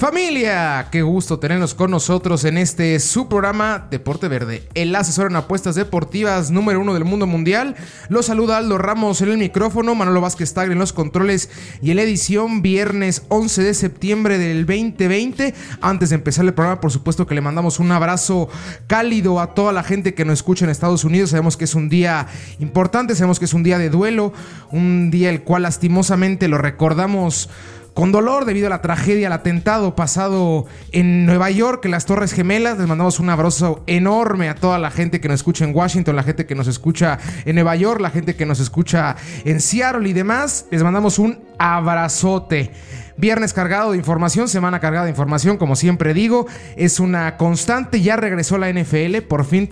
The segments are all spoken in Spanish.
Familia, qué gusto tenerlos con nosotros en este su programa Deporte Verde, el asesor en apuestas deportivas número uno del mundo mundial. Los saluda Aldo Ramos en el micrófono, Manolo Vázquez Tagre en los controles y en la edición viernes 11 de septiembre del 2020. Antes de empezar el programa, por supuesto que le mandamos un abrazo cálido a toda la gente que nos escucha en Estados Unidos. Sabemos que es un día importante, sabemos que es un día de duelo, un día el cual lastimosamente lo recordamos con dolor debido a la tragedia, al atentado pasado en Nueva York, en las Torres Gemelas. Les mandamos un abrazo enorme a toda la gente que nos escucha en Washington, la gente que nos escucha en Nueva York, la gente que nos escucha en Seattle y demás. Les mandamos un abrazote. Viernes cargado de información, semana cargada de información, como siempre digo, es una constante. Ya regresó la NFL, por fin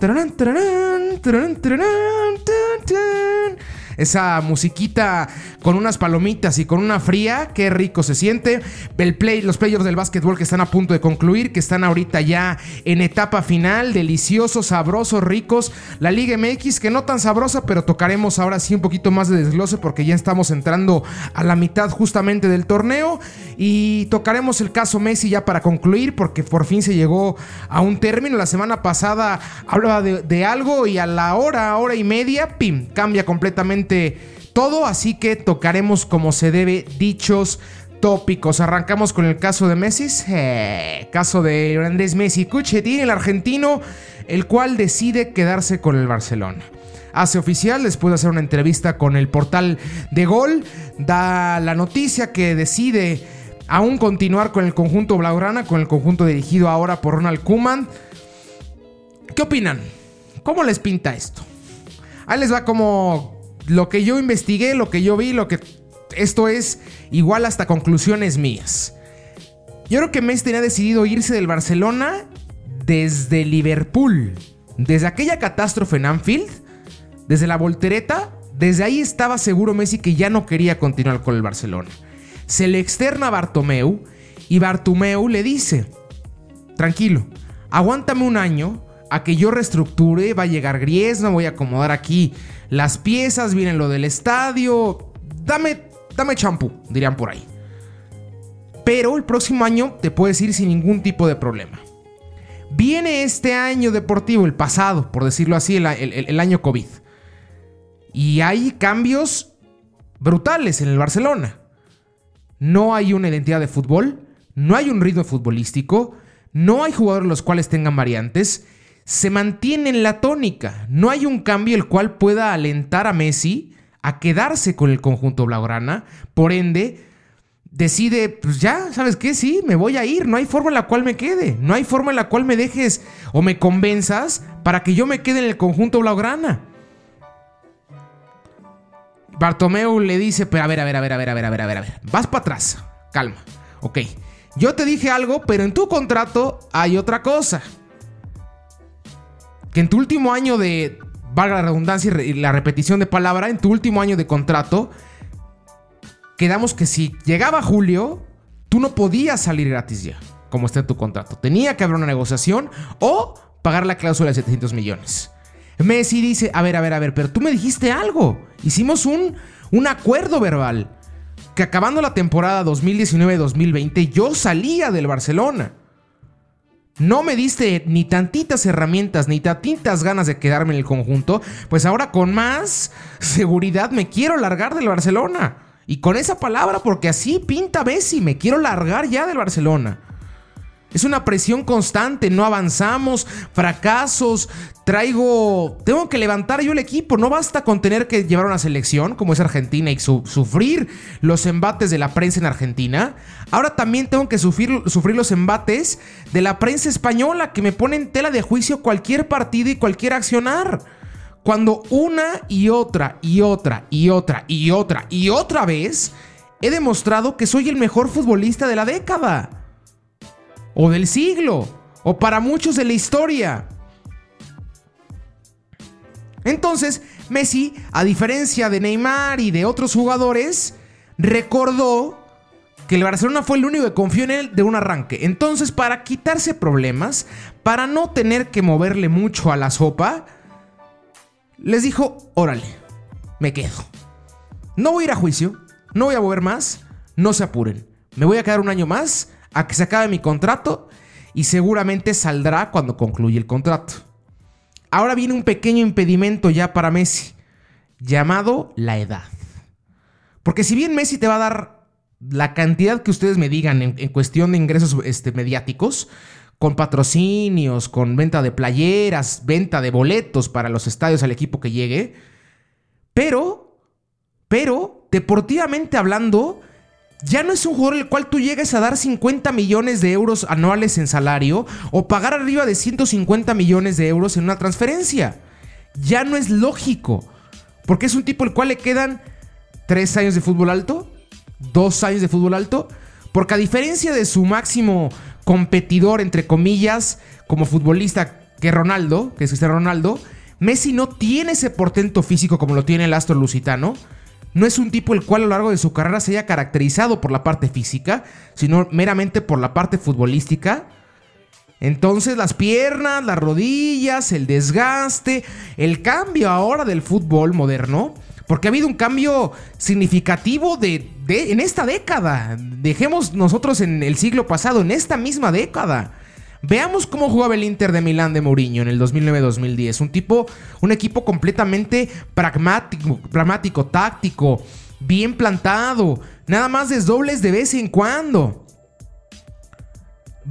esa musiquita con unas palomitas y con una fría, qué rico se siente. El play, los playoffs del básquetbol que están a punto de concluir, que están ahorita ya en etapa final, deliciosos, sabrosos, ricos. La Liga MX que no tan sabrosa, pero tocaremos ahora sí un poquito más de desglose porque ya estamos entrando a la mitad justamente del torneo y tocaremos el caso Messi ya para concluir porque por fin se llegó a un término. La semana pasada hablaba de, de algo y a la hora, hora y media, pim, cambia completamente todo, así que tocaremos como se debe dichos tópicos. Arrancamos con el caso de Messi, eh, caso de Andrés Messi Cuchetín, el argentino, el cual decide quedarse con el Barcelona. Hace oficial, después de hacer una entrevista con el portal de Gol, da la noticia que decide aún continuar con el conjunto Blaugrana, con el conjunto dirigido ahora por Ronald Kuman. ¿Qué opinan? ¿Cómo les pinta esto? Ahí les va como lo que yo investigué, lo que yo vi, lo que... Esto es igual hasta conclusiones mías. Yo creo que Messi tenía decidido irse del Barcelona desde Liverpool. Desde aquella catástrofe en Anfield, desde la voltereta, desde ahí estaba seguro Messi que ya no quería continuar con el Barcelona. Se le externa a Bartomeu y Bartomeu le dice, tranquilo, aguántame un año a que yo reestructure, va a llegar Griezmann, voy a acomodar aquí las piezas, viene lo del estadio. Dame, dame champú, dirían por ahí. Pero el próximo año te puedes ir sin ningún tipo de problema. Viene este año deportivo, el pasado, por decirlo así, el, el año COVID. Y hay cambios brutales en el Barcelona. No hay una identidad de fútbol, no hay un ritmo futbolístico, no hay jugadores los cuales tengan variantes se mantiene en la tónica. No hay un cambio el cual pueda alentar a Messi a quedarse con el conjunto blaugrana. Por ende, decide, pues ya, ¿sabes qué? Sí, me voy a ir. No hay forma en la cual me quede. No hay forma en la cual me dejes o me convenzas para que yo me quede en el conjunto blaugrana. Bartomeu le dice, pero a ver, a ver, a ver, a ver, a ver, a ver, a ver, a ver. Vas para atrás. Calma. Ok. Yo te dije algo, pero en tu contrato hay otra cosa en tu último año de, valga la redundancia y la repetición de palabra, en tu último año de contrato, quedamos que si llegaba julio, tú no podías salir gratis ya, como está en tu contrato. Tenía que haber una negociación o pagar la cláusula de 700 millones. Messi dice, a ver, a ver, a ver, pero tú me dijiste algo. Hicimos un, un acuerdo verbal. Que acabando la temporada 2019-2020 yo salía del Barcelona no me diste ni tantitas herramientas, ni tantitas ganas de quedarme en el conjunto, pues ahora con más seguridad me quiero largar del Barcelona. Y con esa palabra, porque así pinta Messi, me quiero largar ya del Barcelona. Es una presión constante, no avanzamos, fracasos, traigo, tengo que levantar yo el equipo, no basta con tener que llevar una selección como es Argentina y sufrir los embates de la prensa en Argentina. Ahora también tengo que sufrir, sufrir los embates de la prensa española que me pone en tela de juicio cualquier partido y cualquier accionar. Cuando una y otra y otra y otra y otra y otra vez he demostrado que soy el mejor futbolista de la década o del siglo, o para muchos de la historia. Entonces, Messi, a diferencia de Neymar y de otros jugadores, recordó que el Barcelona fue el único que confió en él de un arranque. Entonces, para quitarse problemas, para no tener que moverle mucho a la sopa, les dijo, órale, me quedo. No voy a ir a juicio, no voy a mover más, no se apuren. Me voy a quedar un año más a que se acabe mi contrato y seguramente saldrá cuando concluya el contrato. Ahora viene un pequeño impedimento ya para Messi, llamado la edad. Porque si bien Messi te va a dar la cantidad que ustedes me digan en, cuestión de ingresos este, mediáticos, con patrocinios, con venta de playeras, venta de boletos para los estadios al equipo que llegue, pero, pero, deportivamente hablando, ya no es un jugador el cual tú llegues a dar 50 millones de euros anuales en salario o pagar arriba de 150 millones de euros en una transferencia. Ya no es lógico. Porque es un tipo el cual le quedan 3 años de fútbol alto, 2 años de fútbol alto. Porque a diferencia de su máximo competidor, entre comillas, como futbolista que Ronaldo, que es Ronaldo, Messi no tiene ese portento físico como lo tiene el astro lusitano no es un tipo el cual a lo largo de su carrera se haya caracterizado por la parte física, sino meramente por la parte futbolística. Entonces las piernas, las rodillas, el desgaste, el cambio ahora del fútbol moderno, porque ha habido un cambio significativo de, en esta década. Dejemos nosotros en el siglo pasado, en esta misma década. Veamos cómo jugaba el Inter de Milán de Mourinho en el 2009-2010. Un tipo, un equipo completamente pragmático, pragmático, táctico, bien plantado. Nada más desdobles de vez en cuando.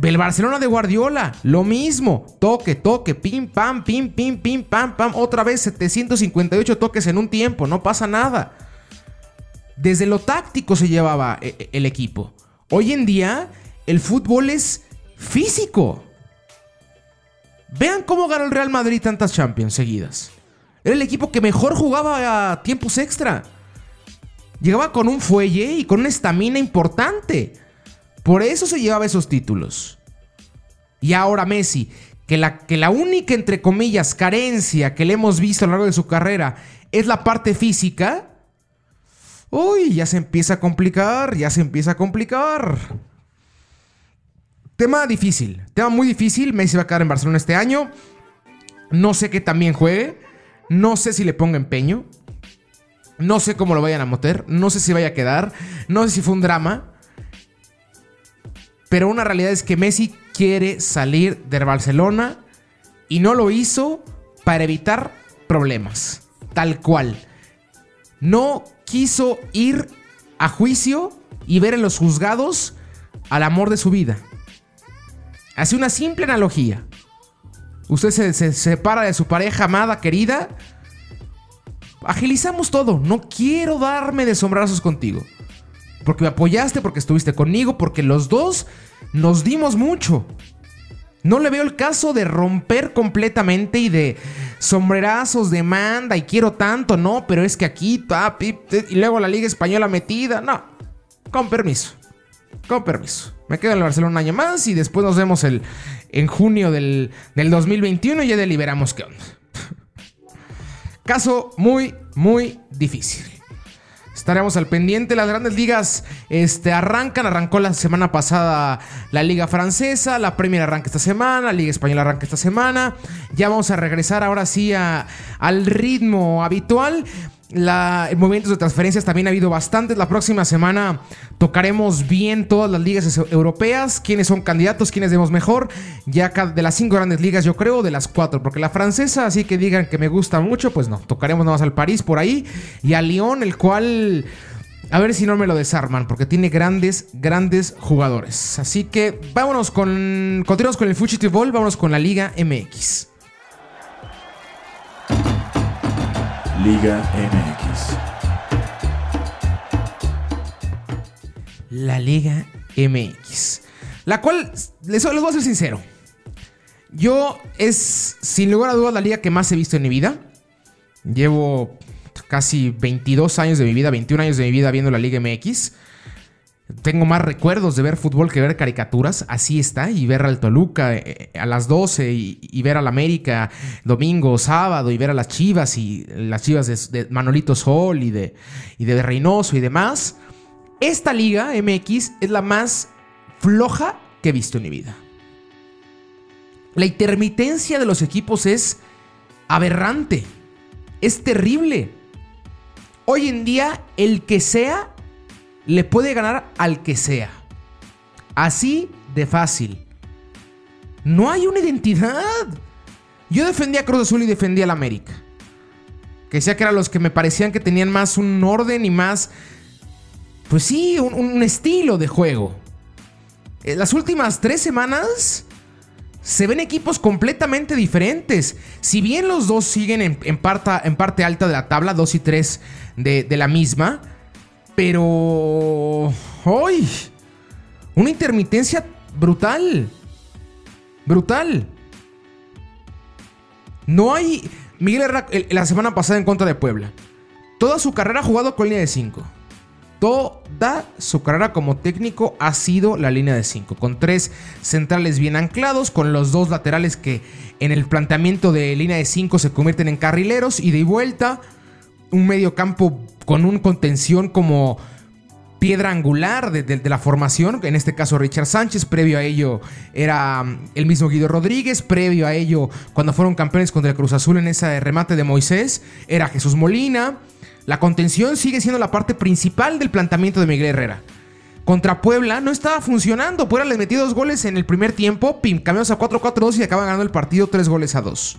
El Barcelona de Guardiola, lo mismo. Toque, toque, pim, pam, pim, pim, pim, pam, pam. Otra vez 758 toques en un tiempo, no pasa nada. Desde lo táctico se llevaba eh, eh, el equipo. Hoy en día, el fútbol es físico. Vean cómo ganó el Real Madrid tantas Champions seguidas. Era el equipo que mejor jugaba a tiempos extra. Llegaba con un fuelle y con una estamina importante. Por eso se llevaba esos títulos. Y ahora Messi, que la, que la única, entre comillas, carencia que le hemos visto a lo largo de su carrera es la parte física. Uy, ya se empieza a complicar, ya se empieza a complicar. Tema difícil, tema muy difícil. Messi va a quedar en Barcelona este año. No sé qué también juegue. No sé si le ponga empeño. No sé cómo lo vayan a meter. No sé si vaya a quedar. No sé si fue un drama. Pero una realidad es que Messi quiere salir de Barcelona y no lo hizo para evitar problemas. Tal cual. No quiso ir a juicio y ver en los juzgados al amor de su vida. Hace una simple analogía. Usted se, separa de su pareja amada, querida. Agilizamos todo. No quiero darme de sombrazos contigo. Porque me apoyaste, porque estuviste conmigo, porque los dos nos dimos mucho. No le veo el caso de romper completamente y de sombrerazos, demanda y quiero tanto, no, pero es que aquí, y luego la Liga Española metida, no, con permiso. Con permiso. Me quedo en el Barcelona un año más y después nos vemos el, en junio del, 2021 y ya deliberamos qué onda. Caso muy, muy difícil. Estaremos al pendiente. Las grandes ligas este, arrancan. Arrancó la semana pasada la Liga Francesa. La Premier arranca esta semana. La Liga Española arranca esta semana. Ya vamos a regresar ahora sí al ritmo habitual. La, movimientos de transferencias también ha habido bastantes. La próxima semana tocaremos bien todas las ligas europeas, quiénes son candidatos, quiénes demos mejor. Ya de las cinco grandes ligas, yo creo, de las cuatro, porque la francesa, así que digan que me gusta mucho, pues no. Tocaremos nada más al París por ahí y al Lyon, el cual. A ver si no me lo desarman, porque tiene grandes, grandes jugadores. Así que vámonos con. Continuamos con el Fugitive vámonos con la Liga MX. Liga MX. La Liga MX. La cual, les, voy a ser sincero. Yo es, sin lugar a dudas, la liga que más he visto en mi vida. Llevo casi 22 años de mi vida, 21 años de mi vida viendo la Liga MX. Tengo más recuerdos de ver fútbol que ver caricaturas, así está, y ver al Toluca eh, a las 12 y, ver al América domingo, sábado, y ver a las Chivas y las Chivas de, Manolito Sol y de, y de Reynoso y demás. Esta liga MX es la más floja que he visto en mi vida. La intermitencia de los equipos es aberrante. Es terrible. Hoy en día, el que sea le puede ganar al que sea. Así de fácil. No hay una identidad. Yo defendía a Cruz Azul y defendía al América. Que sea que eran los que me parecían que tenían más un orden y más. Pues sí, un, estilo de juego. En las últimas tres semanas se ven equipos completamente diferentes. Si bien los dos siguen en, en, parte alta de la tabla, 2 y 3 de, de la misma. Pero... ¡Hoy! Una intermitencia brutal. Brutal. No hay. Miguel Herrera la semana pasada en contra de Puebla. Toda su carrera ha jugado con línea de 5. Toda su carrera como técnico ha sido la línea de 5. Con tres centrales bien anclados, con los dos laterales que en el planteamiento de línea de 5 se convierten en carrileros y de vuelta. Un medio campo con un contención como piedra angular de, la formación, en este caso Richard Sánchez, previo a ello era mm, el mismo Guido Rodríguez, previo a ello cuando fueron campeones contra el Cruz Azul en ese remate de Moisés, era Jesús Molina. La contención sigue siendo la parte principal del planteamiento de Miguel Herrera. Contra Puebla no estaba funcionando. Puebla les metió dos goles en el primer tiempo. Pim, cambiamos a 4-4-2 y acaban ganando el partido tres goles a dos.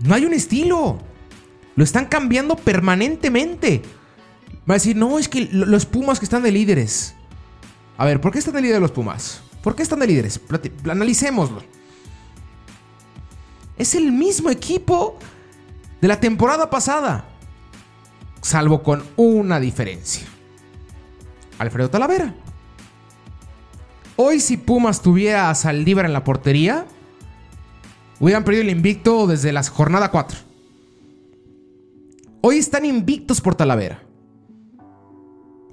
No hay un estilo. Lo están cambiando permanentemente. Va a decir, no, es que los Pumas que están de líderes. A ver, ¿por qué están de líderes los Pumas? ¿Por qué están de líderes? Analicémoslo. Es el mismo equipo de la temporada pasada. Salvo con una diferencia. Alfredo Talavera. Hoy si Pumas tuviera a Saldívar en la portería, hubieran perdido el invicto desde la jornada 4. Hoy están invictos por Talavera.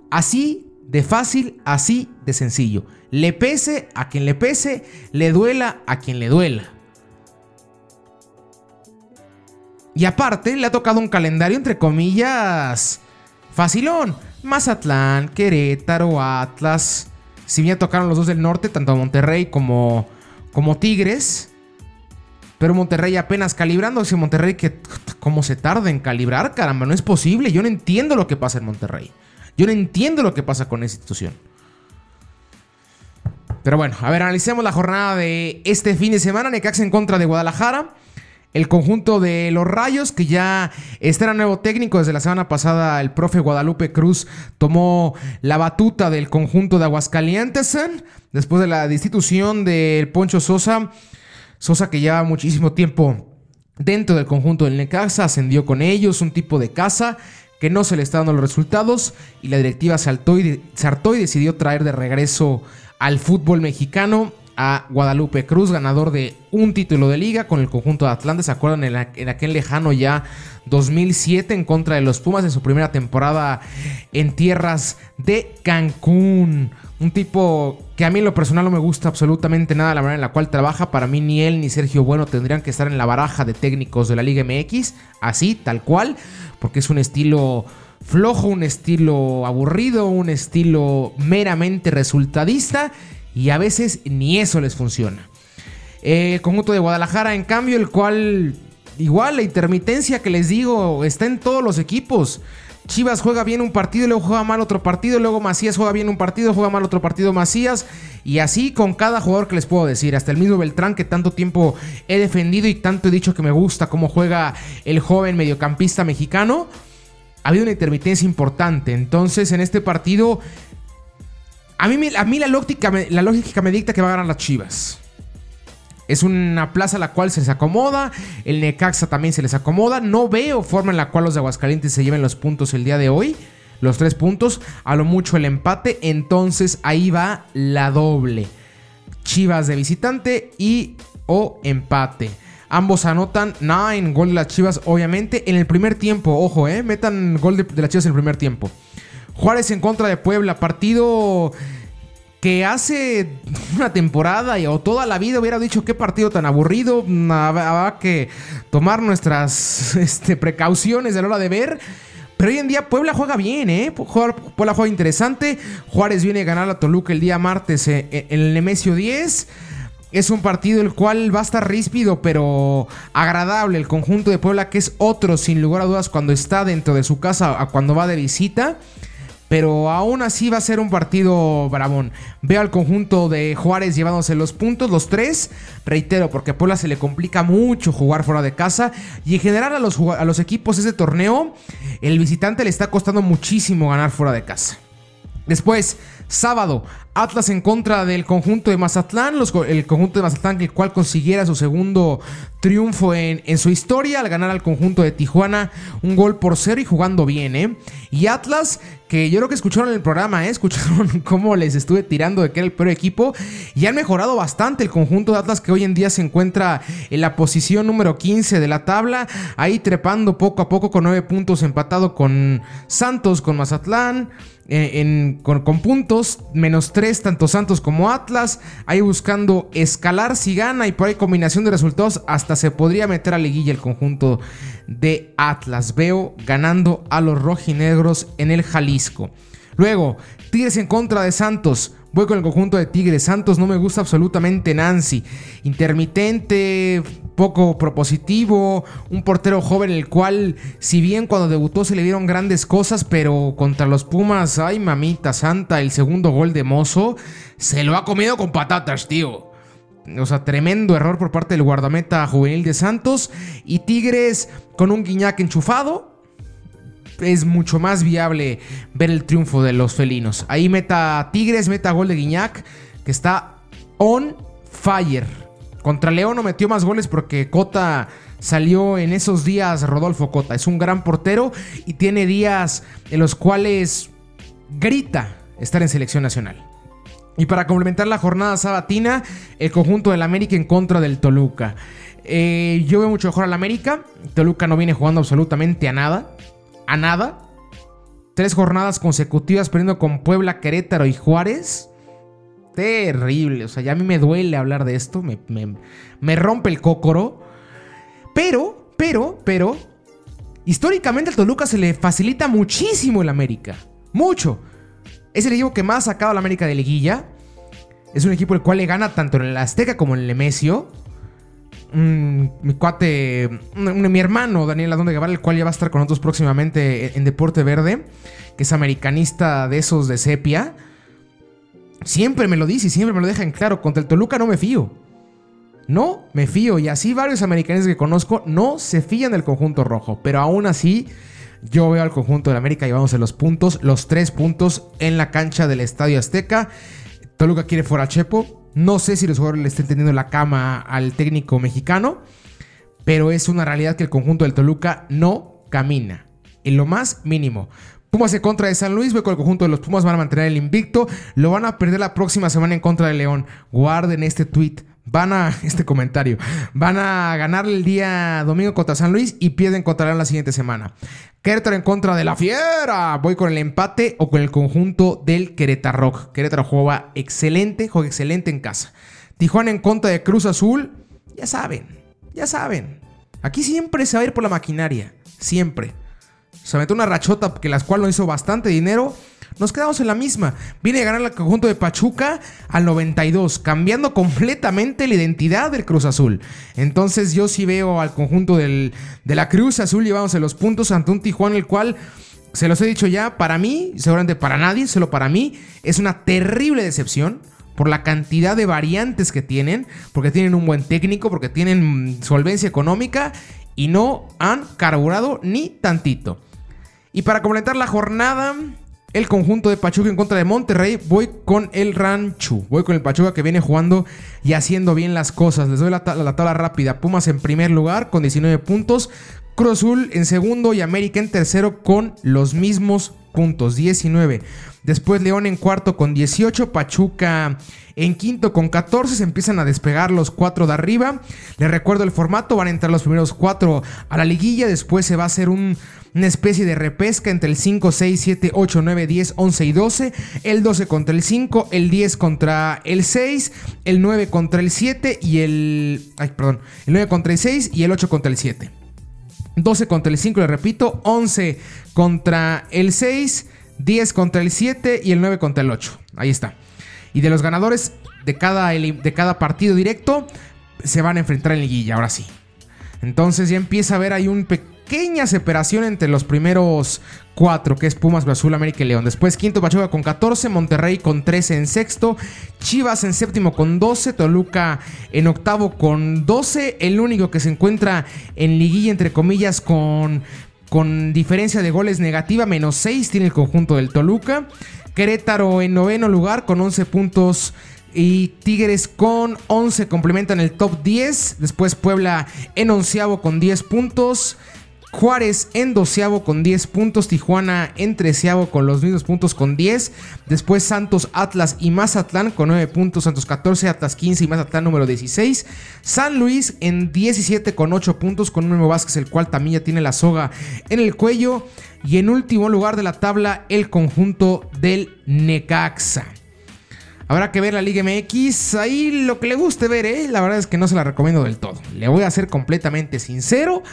Así de fácil, así de sencillo. Le pese a quien le pese, le duela a quien le duela. Y aparte, le ha tocado un calendario entre comillas facilón. Mazatlán, Querétaro, Atlas. Si bien tocaron los dos del norte, tanto Monterrey como, como Tigres. Pero Monterrey apenas calibrando. Si Monterrey, que cómo se tarda en calibrar, caramba, no es posible. Yo no entiendo lo que pasa en Monterrey. Yo no entiendo lo que pasa con esa institución. Pero bueno, a ver, analicemos la jornada de este fin de semana. Necaxa en contra de Guadalajara. El conjunto de los Rayos, que ya está nuevo técnico. Desde la semana pasada, el profe Guadalupe Cruz tomó la batuta del conjunto de Aguascalientes. Después de la destitución del Poncho Sosa. Sosa que lleva muchísimo tiempo dentro del conjunto del Necaxa, ascendió con ellos, un tipo de casa que no se le está dando los resultados y la directiva saltó y, y decidió traer de regreso al fútbol mexicano a Guadalupe Cruz, ganador de un título de liga con el conjunto de Atlanta. ¿Se acuerdan en, aquel lejano ya 2007 en contra de los Pumas en su primera temporada en tierras de Cancún? Un tipo que a mí en lo personal no me gusta absolutamente nada la manera en la cual trabaja. Para mí ni él ni Sergio Bueno tendrían que estar en la baraja de técnicos de la Liga MX. Así, tal cual. Porque es un estilo flojo, un estilo aburrido, un estilo meramente resultadista. Y a veces ni eso les funciona. el conjunto de Guadalajara, en cambio, el cual... Igual la intermitencia que les digo está en todos los equipos. Chivas juega bien un partido, luego juega mal otro partido, luego Macías juega bien un partido, juega mal otro partido Macías. Y así con cada jugador que les puedo decir. Hasta el mismo Beltrán que tanto tiempo he defendido y tanto he dicho que me gusta cómo juega el joven mediocampista mexicano. Ha habido una intermitencia importante. Entonces en este partido... A mí, la, lógica, me dicta que va a ganar las Chivas. Es una plaza a la cual se les acomoda. El Necaxa también se les acomoda. No veo forma en la cual los de Aguascalientes se lleven los puntos el día de hoy. Los tres puntos. A lo mucho el empate. Entonces ahí va la doble. Chivas de visitante y o empate. Ambos anotan 9 gol de las Chivas, obviamente. En el primer tiempo, ojo, eh. Metan gol de las Chivas en el primer tiempo. Juárez en contra de Puebla. Partido que hace una temporada o toda la vida hubiera dicho qué partido tan aburrido, habrá que tomar nuestras este, precauciones a la hora de ver. Pero hoy en día Puebla juega bien, ¿eh? Puebla juega interesante. Juárez viene a ganar a Toluca el día martes en el Nemesio 10. es un partido el cual va a estar ríspido, pero agradable. El conjunto de Puebla, que es otro, sin lugar a dudas, cuando está dentro de su casa a cuando va de visita. Pero aún así va a ser un partido bravón. Veo al conjunto de Juárez llevándose los puntos, los tres. Reitero, porque a Puebla se le complica mucho jugar fuera de casa. Y en general a los, a los equipos ese torneo, el visitante le está costando muchísimo ganar fuera de casa. Después, sábado, Atlas en contra del conjunto de Mazatlán, el conjunto de Mazatlán el cual consiguiera su segundo triunfo en, en, su historia al ganar al conjunto de Tijuana un gol por cero y jugando bien, ¿eh? Y Atlas, que yo creo que escucharon el programa, ¿eh? Escucharon cómo les estuve tirando de que era el peor equipo y han mejorado bastante el conjunto de Atlas que hoy en día se encuentra en la posición número 15 de la tabla, ahí trepando poco a poco con 9 puntos empatado con Santos, con Mazatlán. Eh, con, con, puntos, menos 3 tanto Santos como Atlas, ahí buscando escalar si gana y por ahí combinación de resultados hasta se podría meter a liguilla el conjunto de Atlas. Veo ganando a los rojinegros en el Jalisco. Luego, Tigres en contra de Santos. Voy con el conjunto de Tigres. Santos no me gusta absolutamente Nancy. Intermitente, poco propositivo. Un portero joven el cual, si bien cuando debutó se le dieron grandes cosas, pero contra los Pumas, ay mamita santa, el segundo gol de Mozo, se lo ha comido con patatas, tío. O sea, tremendo error por parte del guardameta juvenil de Santos. Y Tigres con un guiñac enchufado es mucho más viable ver el triunfo de los felinos. Ahí meta Tigres, meta gol de Guiñac, que está on fire. Contra León no metió más goles porque Cota salió en esos días Rodolfo Cota. Es un gran portero y tiene días en los cuales grita estar en selección nacional. Y para complementar la jornada sabatina, el conjunto del América en contra del Toluca. Eh, yo veo mucho mejor al América. Toluca no viene jugando absolutamente a nada a nada. Tres jornadas consecutivas perdiendo con Puebla, Querétaro y Juárez. Terrible. O sea, ya a mí me duele hablar de esto. Me, me, rompe el cócoro. Pero, pero, pero. Históricamente al Toluca se le facilita muchísimo el América. Mucho. Es el equipo que más ha sacado al América de liguilla. Es un equipo el cual le gana tanto en el Azteca como en el Nemesio mi cuate, mi hermano Daniel Adonde Guevara, el cual ya va a estar con nosotros próximamente en Deporte Verde, que es americanista de esos de sepia, siempre me lo dice y siempre me lo deja en claro, contra el Toluca no me fío. No me fío y así varios americanistas que conozco no se fían del conjunto rojo, pero aún así yo veo al conjunto de América llevándose los puntos, los tres puntos en la cancha del Estadio Azteca. Toluca quiere fuera a Chepo, no sé si los jugadores le estén teniendo la cama al técnico mexicano, pero es una realidad que el conjunto del Toluca no camina. En lo más mínimo. Pumas en contra de San Luis, veo con el conjunto de los Pumas van a mantener el invicto. Lo van a perder la próxima semana en contra de León. Guarden este tweet. Van a, este comentario, van a ganar el día domingo contra San Luis y pierden contra León la siguiente semana. Querétaro en contra de la Fiera. Voy con el empate o con el conjunto del Querétaro. Querétaro juega excelente, juega excelente en casa. Tijuana en contra de Cruz Azul. Ya saben, ya saben. Aquí siempre se va a ir por la maquinaria. Siempre. Se metió una rachota que las cual no hizo bastante dinero nos quedamos en la misma. Viene a ganar el conjunto de Pachuca al 92, cambiando completamente la identidad del Cruz Azul. Entonces yo sí veo al conjunto de la Cruz Azul llevándose los puntos ante un Tijuana el cual... Se los he dicho ya, para mí, seguramente para nadie, solo para mí, es una terrible decepción por la cantidad de variantes que tienen, porque tienen un buen técnico, porque tienen solvencia económica y no han carburado ni tantito. Y para completar la jornada, el conjunto de Pachuca en contra de Monterrey. Voy con el Rancho. Voy con el Pachuca que viene jugando y haciendo bien las cosas. Les doy la, tabla rápida. Pumas en primer lugar con 19 puntos. Cruz Azul en segundo y América en tercero con los mismos puntos, 19. Después León en cuarto con 18, Pachuca en quinto con 14, se empiezan a despegar los cuatro de arriba. Les recuerdo el formato, van a entrar los primeros cuatro a la liguilla, después se va a hacer un, una especie de repesca entre el 5, 6, 7, 8, 9, 10, 11 y 12, el 12 contra el 5, el 10 contra el 6, el 9 contra el 7 y el... Ay, perdón, el 9 contra el 6 y el 8 contra el 7. 12 contra el 5, le repito, 11 contra el 6, 10 contra el 7 y el 9 contra el 8. Ahí está. Y de los ganadores, de cada, de cada partido directo se van a enfrentar en liguilla, ahora sí. Entonces ya empieza a haber ahí un pequeña separación entre los primeros cuatro, que es Pumas, Azul, América y León. Después quinto Pachuca con 14, Monterrey con 13 en sexto, Chivas en séptimo con 12, Toluca en octavo con 12, el único que se encuentra en liguilla entre comillas con, con diferencia de goles negativa, menos 6 tiene el conjunto del Toluca. Querétaro en noveno lugar con 11 puntos y Tigres con 11 complementan el top 10. Después Puebla en onceavo con 10 puntos. Juárez en doceavo con 10 puntos, Tijuana en treceavo con los mismos puntos con 10, después Santos, Atlas y Mazatlán con 9 puntos, Santos 14, Atlas 15 y Mazatlán número 16, San Luis en 17 con 8 puntos con un nuevo Vázquez el cual también ya tiene la soga en el cuello y en último lugar de la tabla el conjunto del Necaxa. Habrá que ver la Liga MX. Ahí lo que le guste ver, ¿eh? La verdad es que no se la recomiendo del todo. Le voy a ser completamente sincero.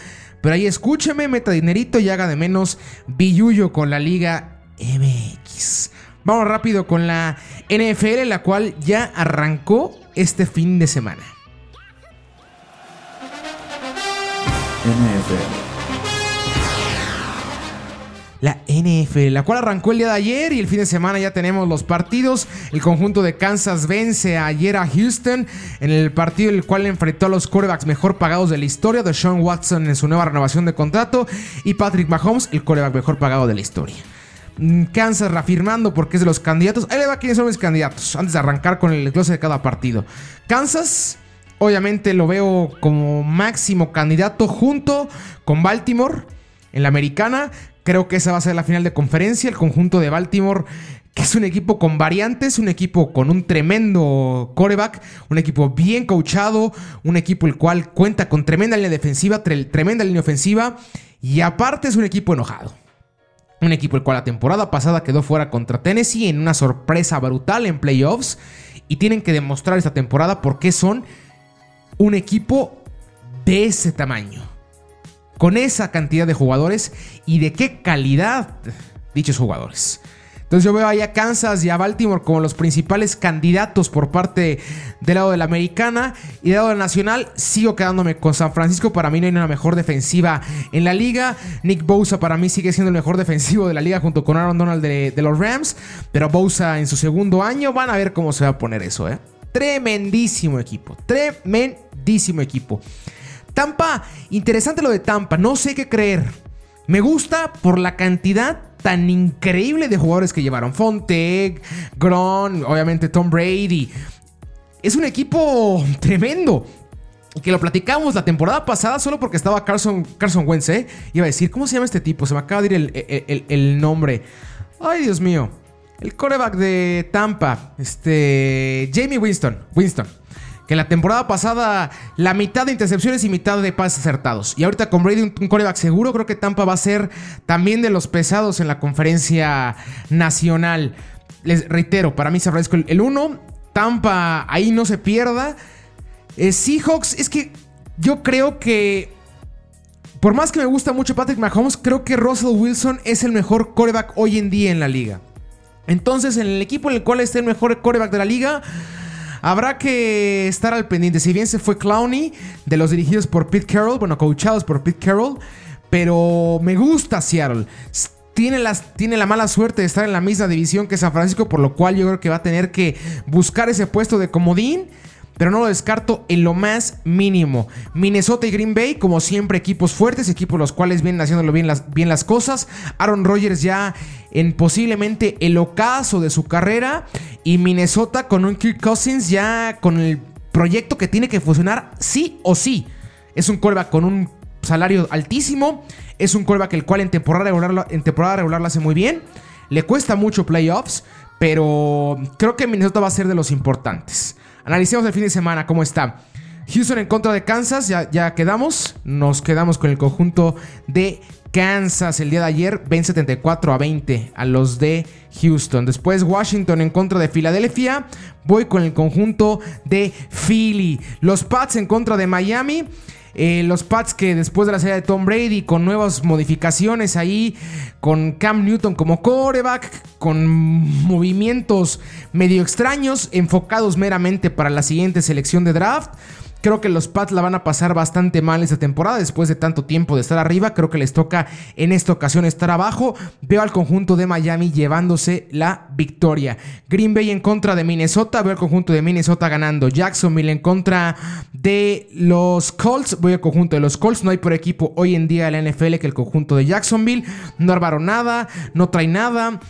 Pero ahí escúcheme, meta dinerito y haga de menos billuyo con la Liga MX. Vamos rápido con la NFL, la cual ya arrancó este fin de semana. NFL la NFL, la cual arrancó el día de ayer y el fin de semana ya tenemos los partidos. El conjunto de Kansas vence ayer a Houston en el partido el cual enfrentó a los quarterbacks mejor pagados de la historia, de Sean Watson en su nueva renovación de contrato y Patrick Mahomes, el quarterback mejor pagado de la historia. Mm, Kansas reafirmando porque es de los candidatos. Ahí le va quiénes son mis candidatos antes de arrancar con el desglose de cada partido. Kansas, obviamente lo veo como máximo candidato junto con Baltimore en la americana. Creo que esa va a ser la final de conferencia. El conjunto de Baltimore, que es un equipo con variantes, un equipo con un tremendo coreback, un equipo bien coachado, un equipo el cual cuenta con tremenda línea defensiva, tremenda línea ofensiva y aparte es un equipo enojado. Un equipo el cual la temporada pasada quedó fuera contra Tennessee en una sorpresa brutal en playoffs y tienen que demostrar esta temporada por qué son un equipo de ese tamaño con esa cantidad de jugadores y de qué calidad dichos jugadores. Entonces yo veo ahí a Kansas y a Baltimore como los principales candidatos por parte del lado de la americana. Y del lado del nacional sigo quedándome con San Francisco. Para mí no hay una mejor defensiva en la liga. Nick Bosa para mí sigue siendo el mejor defensivo de la liga junto con Aaron Donald de, de los Rams. Pero Bosa en su segundo año van a ver cómo se va a poner eso. ¿eh? Tremendísimo equipo. Tremendísimo equipo. Tampa, interesante lo de Tampa, no sé qué creer. Me gusta por la cantidad tan increíble de jugadores que llevaron. Fonteg, Gron, obviamente Tom Brady. Es un equipo tremendo. Que lo platicamos la temporada pasada solo porque estaba Carson, Carson Wentz, ¿eh? Iba a decir, ¿cómo se llama este tipo? Se me acaba de ir el, el nombre. Ay, Dios mío. El coreback de Tampa. Este. Jamie Winston. Winston que la temporada pasada la mitad de intercepciones y mitad de pases acertados. Y ahorita con Brady un, coreback seguro, creo que Tampa va a ser también de los pesados en la conferencia nacional. Les reitero, para mí San Francisco el 1, Tampa ahí no se pierda. Eh, Seahawks, es que yo creo que por más que me gusta mucho Patrick Mahomes, creo que Russell Wilson es el mejor coreback hoy en día en la liga. Entonces, en el equipo en el cual está el mejor coreback de la liga, Habrá que estar al pendiente. Si bien se fue Clowney, de los dirigidos por Pete Carroll, bueno, coachados por Pete Carroll, pero me gusta Seattle. Tiene, tiene, la mala suerte de estar en la misma división que San Francisco, por lo cual yo creo que va a tener que buscar ese puesto de comodín pero no lo descarto en lo más mínimo. Minnesota y Green Bay, como siempre, equipos fuertes, equipos los cuales vienen haciéndolo bien las, bien las cosas. Aaron Rodgers ya en posiblemente el ocaso de su carrera. Y Minnesota con un Kirk Cousins ya con el proyecto que tiene que funcionar sí o sí. Es un quarterback con un salario altísimo. Es un quarterback el cual en temporada regular, en temporada regular lo hace muy bien. Le cuesta mucho playoffs, pero creo que Minnesota va a ser de los importantes. Analicemos el fin de semana, cómo está. Houston en contra de Kansas, ya, ya quedamos. Nos quedamos con el conjunto de Kansas el día de ayer, ven 74 a 20 a los de Houston. Después Washington en contra de Filadelfia. Voy con el conjunto de Philly. Los Pats en contra de Miami. Eh, los Pats que después de la salida de Tom Brady, con nuevas modificaciones ahí, con Cam Newton como coreback, con movimientos medio extraños, enfocados meramente para la siguiente selección de draft. Creo que los Pats la van a pasar bastante mal esta temporada después de tanto tiempo de estar arriba. Creo que les toca en esta ocasión estar abajo. Veo al conjunto de Miami llevándose la victoria. Green Bay en contra de Minnesota. Veo al conjunto de Minnesota ganando. Jacksonville en contra de los Colts. Voy al conjunto de los Colts. No hay por equipo hoy en día en la NFL que el conjunto de Jacksonville. No armaron nada. No trae nada.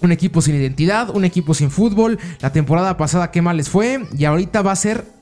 Un equipo sin identidad, un equipo sin fútbol. La temporada pasada qué mal les fue y ahorita va a ser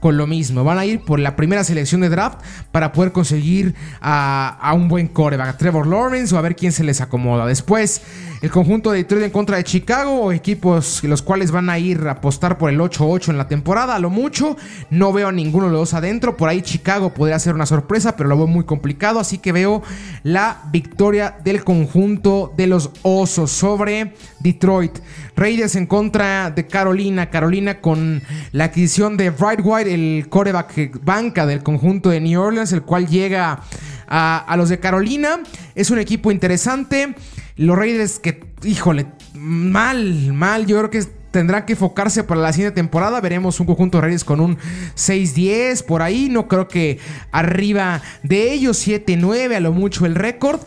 con lo mismo. Van a ir por la primera selección de draft para poder conseguir a, un buen coreback, a Trevor Lawrence o a ver quién se les acomoda. Después, el conjunto de Detroit en contra de Chicago, equipos los cuales van a ir a apostar por el 8-8 en la temporada, a lo mucho. No veo a ninguno de los dos adentro. Por ahí Chicago podría ser una sorpresa, pero lo veo muy complicado. Así que veo la victoria del conjunto de los Osos sobre Detroit. Raiders en contra de Carolina. Carolina con la adquisición de Bright White, el coreback banca del conjunto de New Orleans, el cual llega a, los de Carolina. Es un equipo interesante. Los Raiders que, híjole, mal, mal. Yo creo que tendrán que enfocarse para la siguiente temporada. Veremos un conjunto de Raiders con un 6-10 por ahí. No creo que arriba de ellos, 7-9 a lo mucho el récord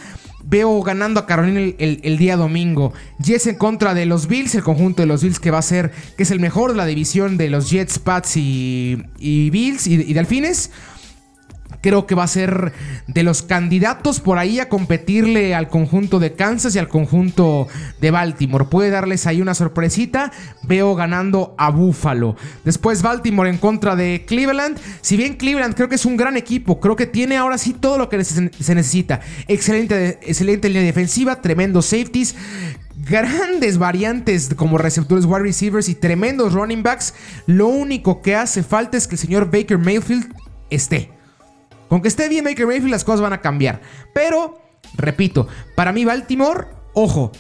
veo ganando a Carolina el, día domingo. Jets en contra de los Bills, el conjunto de los Bills que va a ser, que es el mejor de la división de los Jets, Pats y, Bills y, y Delfines creo que va a ser de los candidatos por ahí a competirle al conjunto de Kansas y al conjunto de Baltimore. Puede darles ahí una sorpresita. Veo ganando a Buffalo. Después Baltimore en contra de Cleveland. Si bien Cleveland creo que es un gran equipo, creo que tiene ahora sí todo lo que se necesita. Excelente, excelente línea defensiva, tremendos safeties grandes variantes como receptores wide receivers y tremendos running backs. Lo único que hace falta es que el señor Baker Mayfield esté. Con que esté bien Baker Mayfield, las cosas van a cambiar. Pero, repito, para mí Baltimore, ojo,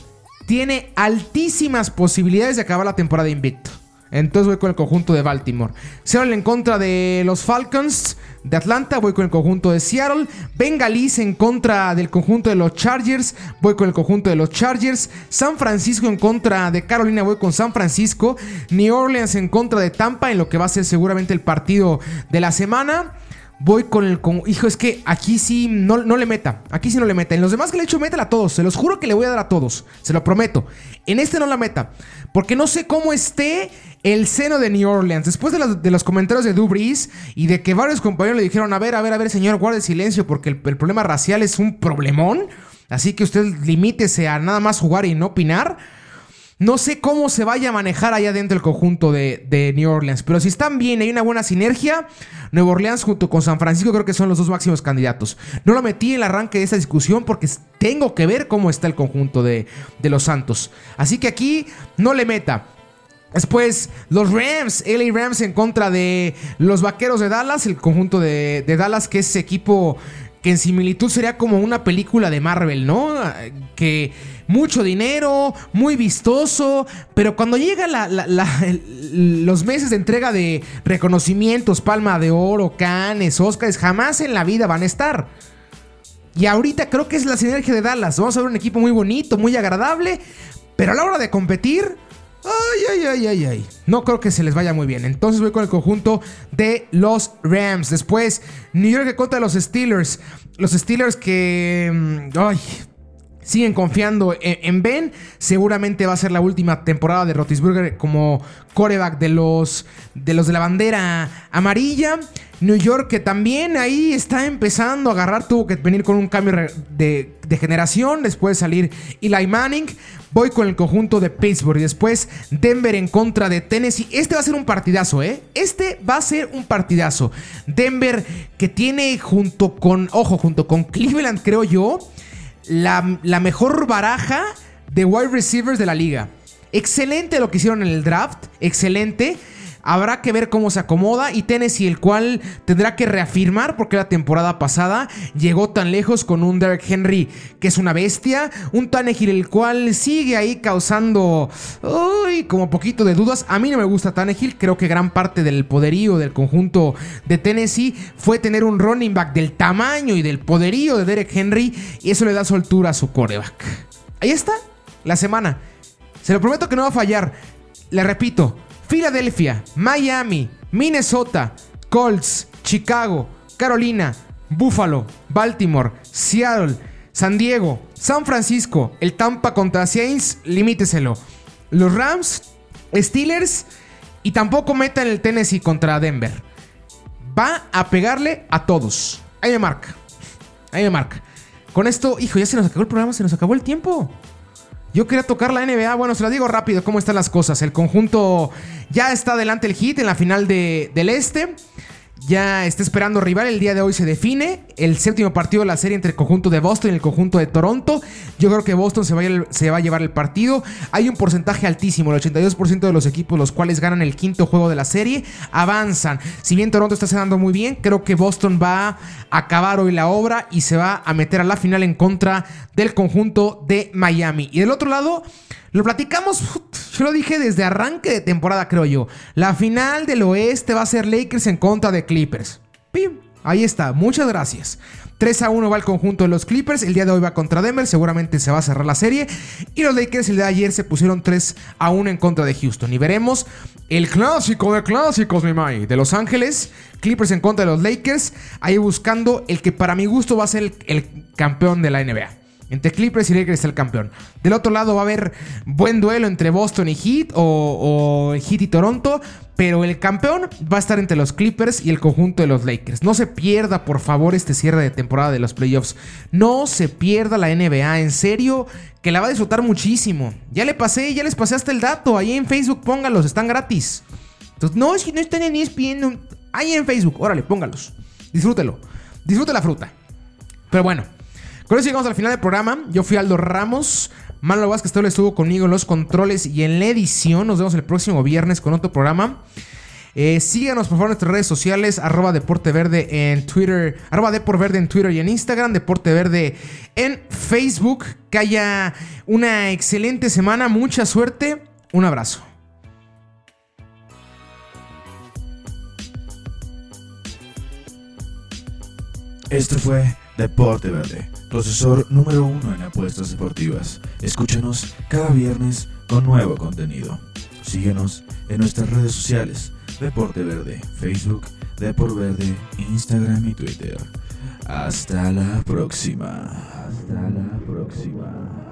tiene altísimas posibilidades de acabar la temporada invicto. Entonces voy con el conjunto de Baltimore. Seattle en contra de los Falcons de Atlanta. Voy con el conjunto de Seattle. Bengalis en contra del conjunto de los Chargers. Voy con el conjunto de los Chargers. San Francisco en contra de Carolina. Voy con San Francisco. New Orleans en contra de Tampa. En lo que va a ser seguramente el partido de la semana. Voy con el. hijo, es que aquí sí no, no, le meta. Aquí sí no le meta. En los demás que le he hecho, métela a todos. Se los juro que le voy a dar a todos. Se lo prometo. En este no la meta. Porque no sé cómo esté el seno de New Orleans. Después de los, de los comentarios de Dubris y de que varios compañeros le dijeron: A ver, a ver, a ver, señor, guarde silencio. Porque el, el problema racial es un problemón. Así que usted limítese a nada más jugar y no opinar. No sé cómo se vaya a manejar allá dentro el conjunto de, New Orleans, pero si están bien, hay una buena sinergia. Nueva Orleans junto con San Francisco creo que son los dos máximos candidatos. No lo metí en el arranque de esta discusión porque tengo que ver cómo está el conjunto de, los Santos. Así que aquí no le meta. Después, los Rams, LA Rams en contra de los Vaqueros de Dallas, el conjunto de, Dallas, que es ese equipo que en similitud sería como una película de Marvel, ¿no? Que mucho dinero, muy vistoso, pero cuando llega los meses de entrega de reconocimientos, Palma de Oro, Canes, Oscars, jamás en la vida van a estar. Y ahorita creo que es la sinergia de Dallas. Vamos a ver un equipo muy bonito, muy agradable, pero a la hora de competir, Ay, ay, ay, ay, ay. No creo que se les vaya muy bien. Entonces voy con el conjunto de los Rams. Después, New York contra los Steelers. Los Steelers que... Mm, ay, siguen confiando en, Ben. Seguramente va a ser la última temporada de Rotisburger como coreback de los, de los de la bandera amarilla. New York que también ahí está empezando a agarrar, tuvo que venir con un cambio de, generación, después de salir Eli Manning. Voy con el conjunto de Pittsburgh y después Denver en contra de Tennessee. Este va a ser un partidazo, ¿eh? Este va a ser un partidazo. Denver que tiene junto con, ojo, junto con Cleveland creo yo, la, la mejor baraja de wide receivers de la liga. Excelente lo que hicieron en el draft, excelente. Habrá que ver cómo se acomoda y Tennessee, el cual tendrá que reafirmar porque la temporada pasada llegó tan lejos con un Derek Henry que es una bestia, un Tannehill el cual sigue ahí causando uy, como poquito de dudas. A mí no me gusta Tannehill, creo que gran parte del poderío del conjunto de Tennessee fue tener un running back del tamaño y del poderío de Derek Henry y eso le da soltura a su coreback. Ahí está, la semana. Se lo prometo que no va a fallar. Le repito, Filadelfia, Miami, Minnesota, Colts, Chicago, Carolina, Buffalo, Baltimore, Seattle, San Diego, San Francisco, el Tampa contra Saints, limíteselo. Los Rams, Steelers y tampoco meta en el Tennessee contra Denver. Va a pegarle a todos. Ahí me marca. Ahí me marca. Con esto, hijo, ya se nos acabó el programa, se nos acabó el tiempo. Yo quería tocar la NBA. Bueno, se lo digo rápido cómo están las cosas. El conjunto ya está adelante el hit en la final del este. Ya está esperando rival. El día de hoy se define el séptimo partido de la serie entre el conjunto de Boston y el conjunto de Toronto. Yo creo que Boston se va, a, llevar el partido. Hay un porcentaje altísimo, el 82% de los equipos los cuales ganan el quinto juego de la serie avanzan. Si bien Toronto está cenando muy bien, creo que Boston va a acabar hoy la obra y se va a meter a la final en contra del conjunto de Miami. Y del otro lado, lo platicamos, yo lo dije desde arranque de temporada, creo yo. La final del oeste va a ser Lakers en contra de Clippers. Pim, ahí está, muchas gracias. 3 a 1 va el conjunto de los Clippers. El día de hoy va contra Denver. Seguramente se va a cerrar la serie. Y los Lakers el día de ayer se pusieron 3 a 1 en contra de Houston. Y veremos el clásico de clásicos, mi Mai. De Los Ángeles. Clippers en contra de los Lakers. Ahí buscando el que para mi gusto va a ser el campeón de la NBA. Entre Clippers y Lakers está el campeón. Del otro lado va a haber buen duelo entre Boston y Heat o, Heat y Toronto. Pero el campeón va a estar entre los Clippers y el conjunto de los Lakers. No se pierda, por favor, este cierre de temporada de los playoffs. No se pierda la NBA, en serio, que la va a disfrutar muchísimo. Ya le pasé, ya les pasé hasta el dato. Ahí en Facebook póngalos, están gratis. Entonces, no, que no están en ESPN. Ahí en Facebook, órale, póngalos. Disfrútelo. Disfrute la fruta. Pero bueno. Con eso llegamos al final del programa. Yo fui Aldo Ramos. Manuel Vázquez estuvo conmigo en los controles y en la edición. Nos vemos el próximo viernes con otro programa. Eh, síganos por favor en nuestras redes sociales, arroba Deporte en Twitter, arroba Deporte Verde en Twitter y en Instagram, Deporte Verde en Facebook. Que haya una excelente semana, mucha suerte, un abrazo. Esto fue Deporte Verde Procesor número uno en apuestas deportivas. Escúchanos cada viernes con nuevo contenido. Síguenos en nuestras redes sociales. Deporte Verde, Facebook, Deporte Verde, Instagram y Twitter. Hasta la próxima. Hasta la próxima.